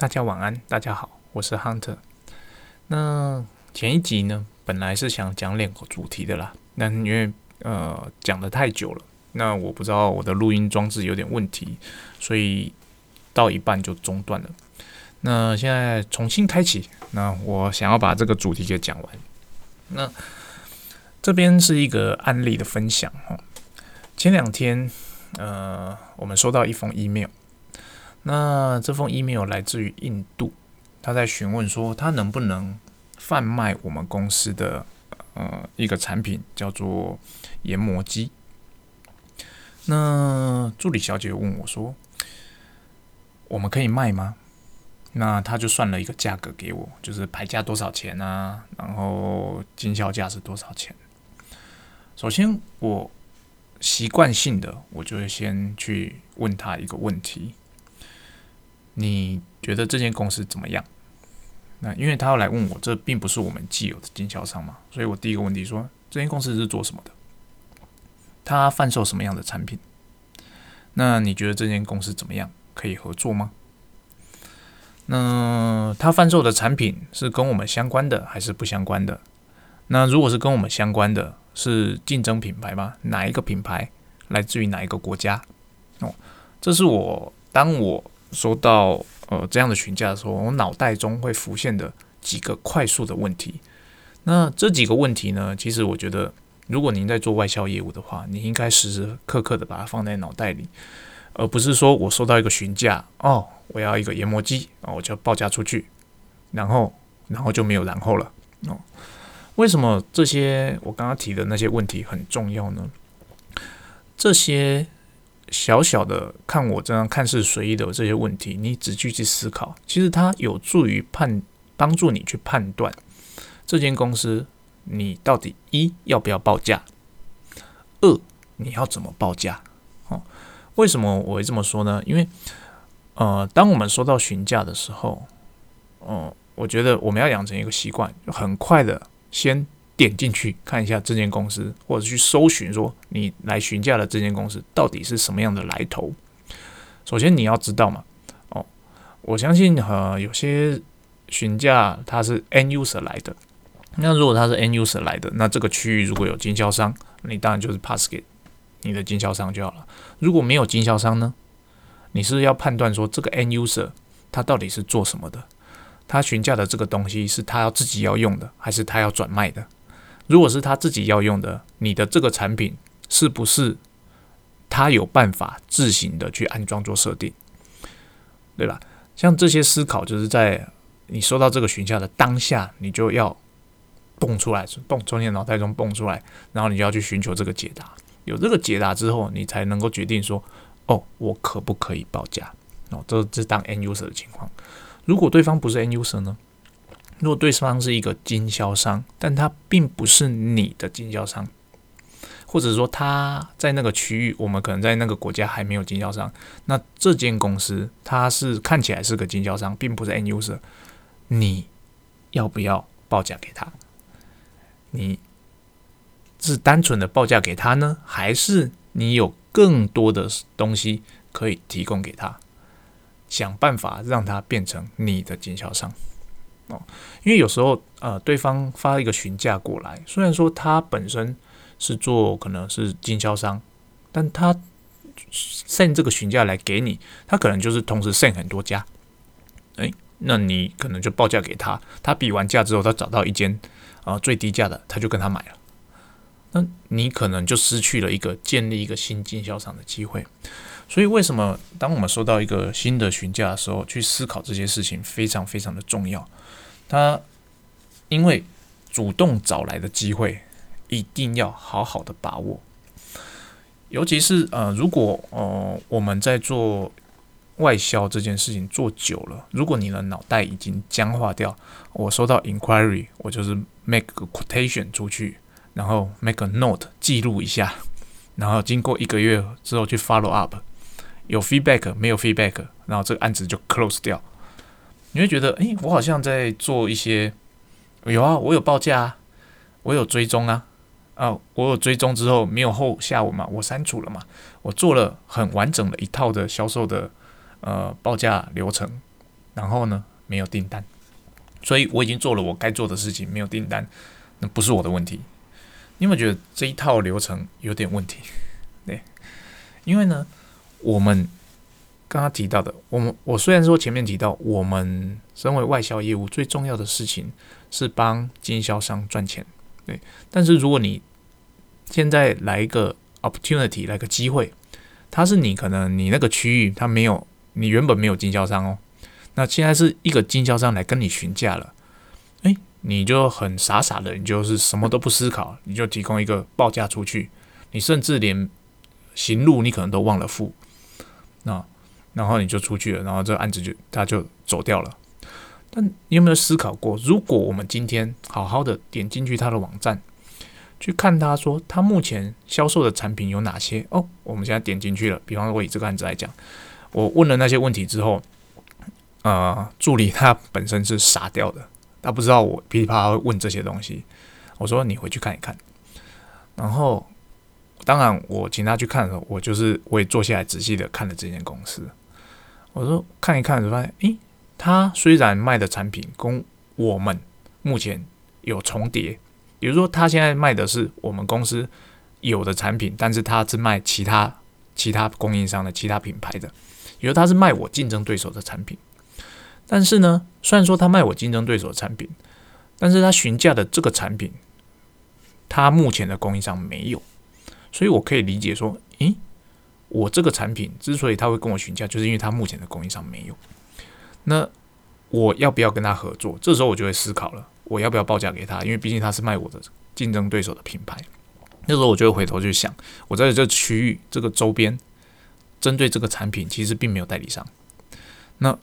大家晚安，大家好，我是 Hunter。那前一集呢，本来是想讲两个主题的啦，但因为呃讲的太久了，那我不知道我的录音装置有点问题，所以到一半就中断了。那现在重新开启，那我想要把这个主题给讲完。那这边是一个案例的分享哈。前两天呃，我们收到一封 email。那这封 email 来自于印度，他在询问说，他能不能贩卖我们公司的呃一个产品，叫做研磨机。那助理小姐问我说，我们可以卖吗？那他就算了一个价格给我，就是牌价多少钱啊，然后经销价是多少钱。首先，我习惯性的，我就会先去问他一个问题。你觉得这间公司怎么样？那因为他要来问我，这并不是我们既有的经销商嘛，所以我第一个问题说，这间公司是做什么的？他贩售什么样的产品？那你觉得这间公司怎么样？可以合作吗？那他贩售的产品是跟我们相关的还是不相关的？那如果是跟我们相关的，是竞争品牌吗？哪一个品牌？来自于哪一个国家？哦，这是我当我。说到呃这样的询价的时候，我脑袋中会浮现的几个快速的问题。那这几个问题呢，其实我觉得，如果您在做外销业务的话，你应该时时刻刻的把它放在脑袋里，而不是说我收到一个询价，哦，我要一个研磨机啊，我就报价出去，然后然后就没有然后了哦。为什么这些我刚刚提的那些问题很重要呢？这些。小小的看我这样看似随意的这些问题，你仔细去思考，其实它有助于判帮助你去判断这间公司你到底一要不要报价，二你要怎么报价。哦，为什么我会这么说呢？因为呃，当我们收到询价的时候，哦，我觉得我们要养成一个习惯，很快的先。点进去看一下这间公司，或者去搜寻说你来询价的这间公司到底是什么样的来头。首先你要知道嘛，哦，我相信呃有些询价它是 N user 来的，那如果它是 N user 来的，那这个区域如果有经销商，你当然就是 pass 给你的经销商就好了。如果没有经销商呢，你是要判断说这个 N user 他到底是做什么的，他询价的这个东西是他要自己要用的，还是他要转卖的？如果是他自己要用的，你的这个产品是不是他有办法自行的去安装做设定，对吧？像这些思考，就是在你收到这个询价的当下，你就要蹦出来，蹦从你脑袋中蹦出来，然后你就要去寻求这个解答。有这个解答之后，你才能够决定说，哦，我可不可以报价？哦，这这当 N user 的情况。如果对方不是 N user 呢？如果对方是一个经销商，但他并不是你的经销商，或者说他在那个区域，我们可能在那个国家还没有经销商，那这间公司它是看起来是个经销商，并不是 end user，你要不要报价给他？你是单纯的报价给他呢，还是你有更多的东西可以提供给他？想办法让他变成你的经销商。哦，因为有时候呃，对方发一个询价过来，虽然说他本身是做可能是经销商，但他 send 这个询价来给你，他可能就是同时 send 很多家，哎，那你可能就报价给他，他比完价之后，他找到一间啊最低价的，他就跟他买了，那你可能就失去了一个建立一个新经销商的机会。所以，为什么当我们收到一个新的询价的时候，去思考这些事情非常非常的重要。他因为主动找来的机会，一定要好好的把握。尤其是呃，如果呃我们在做外销这件事情做久了，如果你的脑袋已经僵化掉，我收到 inquiry，我就是 make 个 quotation 出去，然后 make a note 记录一下，然后经过一个月之后去 follow up。有 feedback 没有 feedback，然后这个案子就 close 掉。你会觉得，诶，我好像在做一些，有啊，我有报价啊，我有追踪啊，啊，我有追踪之后没有后下文嘛，我删除了嘛，我做了很完整的一套的销售的呃报价流程，然后呢没有订单，所以我已经做了我该做的事情，没有订单，那不是我的问题。你有没有觉得这一套流程有点问题？对，因为呢，我们刚刚提到的，我们我虽然说前面提到，我们身为外销业务最重要的事情是帮经销商赚钱，对，但是如果你现在来一个 opportunity，来个机会。它是你可能你那个区域它没有，你原本没有经销商哦，那现在是一个经销商来跟你询价了，诶，你就很傻傻的，你就是什么都不思考，你就提供一个报价出去，你甚至连行路你可能都忘了付，那然后你就出去了，然后这个案子就他就走掉了。但你有没有思考过，如果我们今天好好的点进去他的网站？去看他说他目前销售的产品有哪些哦？我们现在点进去了。比方说，我以这个案子来讲，我问了那些问题之后，呃，助理他本身是傻掉的，他不知道我噼里啪啦会问这些东西。我说你回去看一看。然后，当然我请他去看的时候，我就是我也坐下来仔细的看了这间公司。我说看一看，就发现，诶，他虽然卖的产品跟我们目前有重叠。比如说，他现在卖的是我们公司有的产品，但是他是卖其他其他供应商的其他品牌的。比如他是卖我竞争对手的产品，但是呢，虽然说他卖我竞争对手的产品，但是他询价的这个产品，他目前的供应商没有，所以我可以理解说，诶，我这个产品之所以他会跟我询价，就是因为他目前的供应商没有。那我要不要跟他合作？这时候我就会思考了。我要不要报价给他？因为毕竟他是卖我的竞争对手的品牌。那时候我就会回头去想，我在这区域、这个周边，针对这个产品，其实并没有代理商。那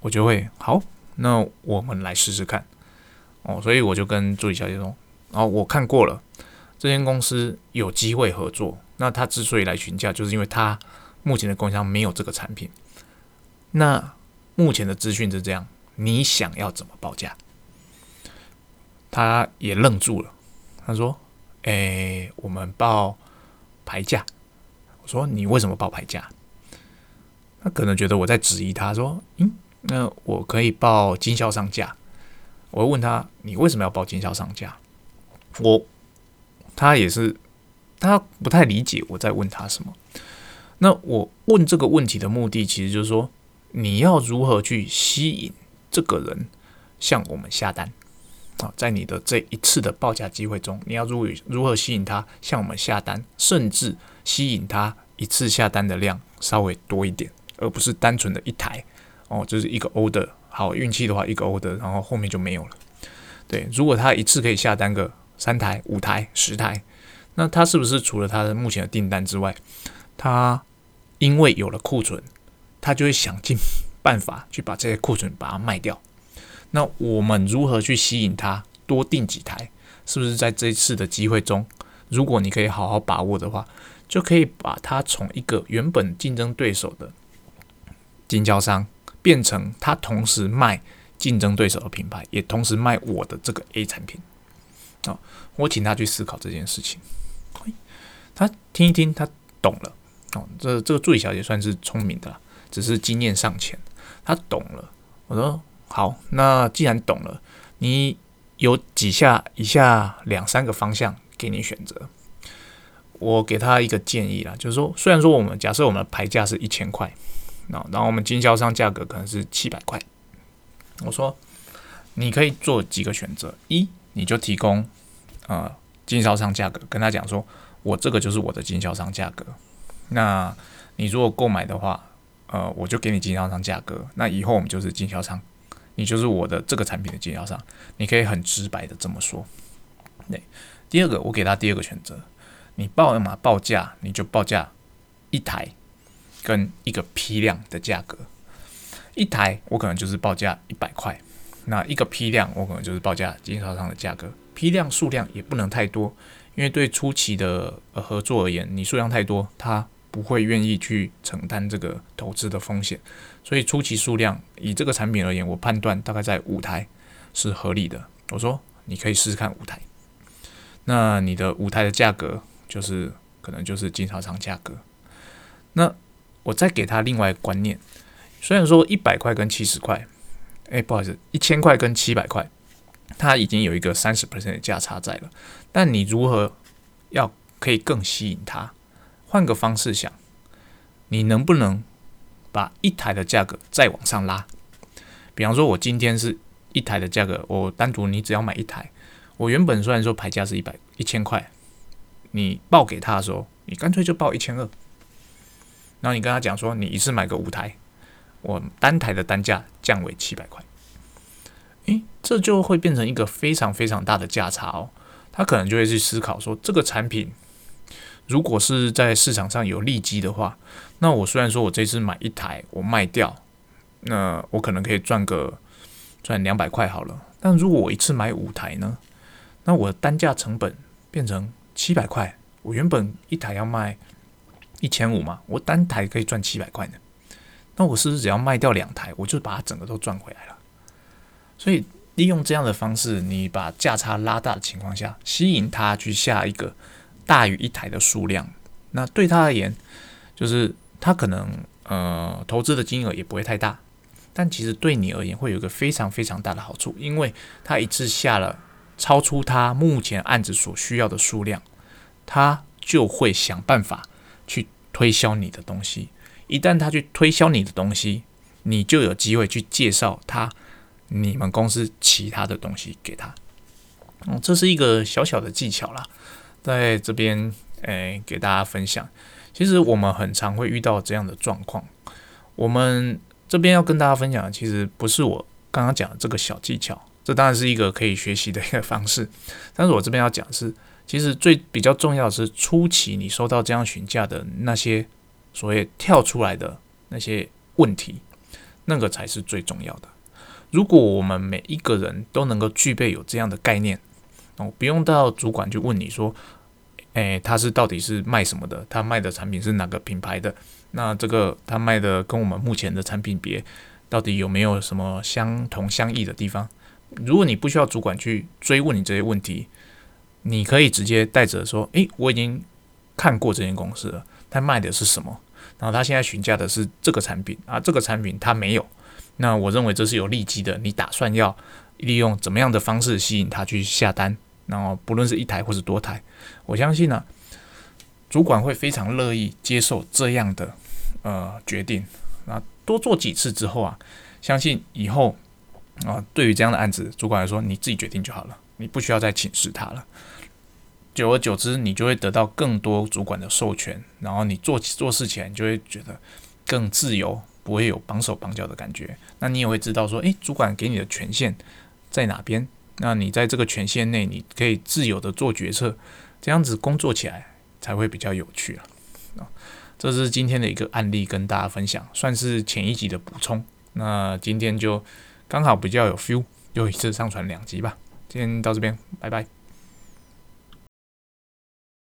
我就会好，那我们来试试看。哦，所以我就跟助理小姐说：“然后我看过了，这间公司有机会合作。那他之所以来询价，就是因为他目前的供应商没有这个产品。那目前的资讯是这样，你想要怎么报价？”他也愣住了，他说：“诶，我们报牌价。”我说：“你为什么报牌价？”他可能觉得我在质疑他，说：“嗯，那我可以报经销商价。”我问他：“你为什么要报经销商价？”我他也是，他不太理解我在问他什么。那我问这个问题的目的，其实就是说，你要如何去吸引这个人向我们下单。啊，在你的这一次的报价机会中，你要如如何吸引他向我们下单，甚至吸引他一次下单的量稍微多一点，而不是单纯的一台哦，就是一个 order。好运气的话，一个 order，然后后面就没有了。对，如果他一次可以下单个三台、五台、十台，那他是不是除了他的目前的订单之外，他因为有了库存，他就会想尽办法去把这些库存把它卖掉？那我们如何去吸引他多订几台？是不是在这一次的机会中，如果你可以好好把握的话，就可以把他从一个原本竞争对手的经销商，变成他同时卖竞争对手的品牌，也同时卖我的这个 A 产品。哦，我请他去思考这件事情。他听一听，他懂了。哦，这这个助理小姐算是聪明的，只是经验尚浅。他懂了。我说。好，那既然懂了，你有几下以下两三个方向给你选择。我给他一个建议啦，就是说，虽然说我们假设我们的牌价是一千块，那然后我们经销商价格可能是七百块，我说你可以做几个选择：一，你就提供呃经销商价格，跟他讲说，我这个就是我的经销商价格。那你如果购买的话，呃，我就给你经销商价格。那以后我们就是经销商。你就是我的这个产品的经销商，你可以很直白的这么说。对，第二个，我给他第二个选择，你报嘛报价，你就报价一台跟一个批量的价格。一台我可能就是报价一百块，那一个批量我可能就是报价经销商的价格。批量数量也不能太多，因为对初期的合作而言，你数量太多，他不会愿意去承担这个投资的风险，所以初期数量以这个产品而言，我判断大概在五台是合理的。我说你可以试试看五台，那你的五台的价格就是可能就是经销商价格。那我再给他另外一个观念，虽然说一百块跟七十块哎，不好意思，一千块跟七百块，它已经有一个三十 percent 的价差在了。但你如何要可以更吸引他？换个方式想，你能不能把一台的价格再往上拉？比方说，我今天是一台的价格，我单独你只要买一台，我原本虽然说牌价是一百一千块，你报给他的时候，你干脆就报一千二，然后你跟他讲说，你一次买个五台。我单台的单价降为七百块，诶，这就会变成一个非常非常大的价差哦。他可能就会去思考说，这个产品如果是在市场上有利基的话，那我虽然说我这次买一台我卖掉，那我可能可以赚个赚两百块好了。但如果我一次买五台呢，那我的单价成本变成七百块，我原本一台要卖一千五嘛，我单台可以赚七百块呢。那我是不是只要卖掉两台，我就把它整个都赚回来了？所以利用这样的方式，你把价差拉大的情况下，吸引他去下一个大于一台的数量，那对他而言，就是他可能呃投资的金额也不会太大，但其实对你而言会有一个非常非常大的好处，因为他一次下了超出他目前案子所需要的数量，他就会想办法去推销你的东西。一旦他去推销你的东西，你就有机会去介绍他你们公司其他的东西给他。嗯，这是一个小小的技巧啦，在这边诶给大家分享。其实我们很常会遇到这样的状况。我们这边要跟大家分享的，其实不是我刚刚讲的这个小技巧，这当然是一个可以学习的一个方式。但是我这边要讲的是，其实最比较重要的是初期你收到这样询价的那些。所谓跳出来的那些问题，那个才是最重要的。如果我们每一个人都能够具备有这样的概念，哦，不用到主管去问你说，诶，他是到底是卖什么的？他卖的产品是哪个品牌的？那这个他卖的跟我们目前的产品别，到底有没有什么相同相异的地方？如果你不需要主管去追问你这些问题，你可以直接带着说，诶，我已经看过这间公司了。他卖的是什么？然后他现在询价的是这个产品啊，这个产品他没有。那我认为这是有利基的。你打算要利用怎么样的方式吸引他去下单？然后不论是一台或是多台，我相信呢，主管会非常乐意接受这样的呃决定。那多做几次之后啊，相信以后啊，对于这样的案子，主管来说你自己决定就好了，你不需要再请示他了。久而久之，你就会得到更多主管的授权，然后你做做事起来，你就会觉得更自由，不会有绑手绑脚的感觉。那你也会知道说，诶，主管给你的权限在哪边？那你在这个权限内，你可以自由的做决策，这样子工作起来才会比较有趣啊。啊，这是今天的一个案例跟大家分享，算是前一集的补充。那今天就刚好比较有 feel，又一次上传两集吧。今天到这边，拜拜。